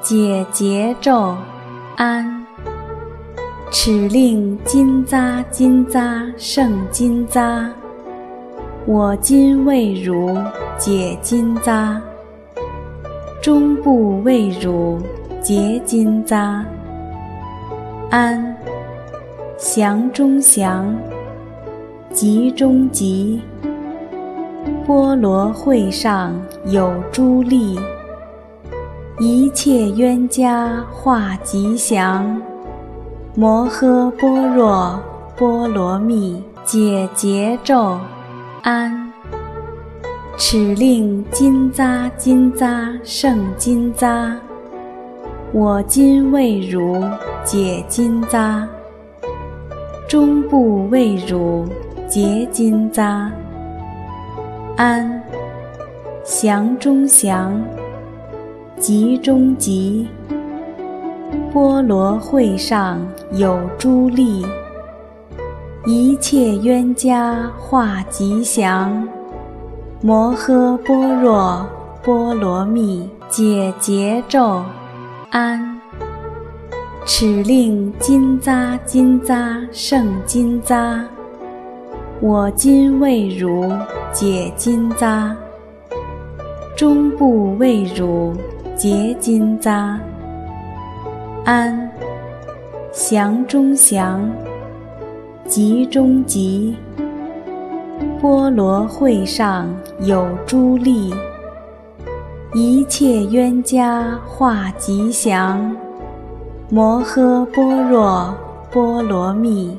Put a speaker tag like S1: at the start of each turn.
S1: 解结咒，安。齿令金匝金匝胜金匝，我今未汝解金匝。终不未汝结金匝，安。祥中祥，吉中吉。波罗会上有诸力，一切冤家化吉祥。摩诃般若波罗蜜解结咒，安。齿令金匝金匝胜金匝，我今为汝解金匝。终不为汝结金匝，安。降中降，集中集。波罗会上有诸力，一切冤家化吉祥。摩诃般若波罗蜜解结咒，安。齿令金匝金匝胜金匝，我今为汝解金匝。终不为汝结金匝。安。祥中祥，吉中吉。波罗会上有诸力，一切冤家化吉祥。摩诃般若波罗蜜。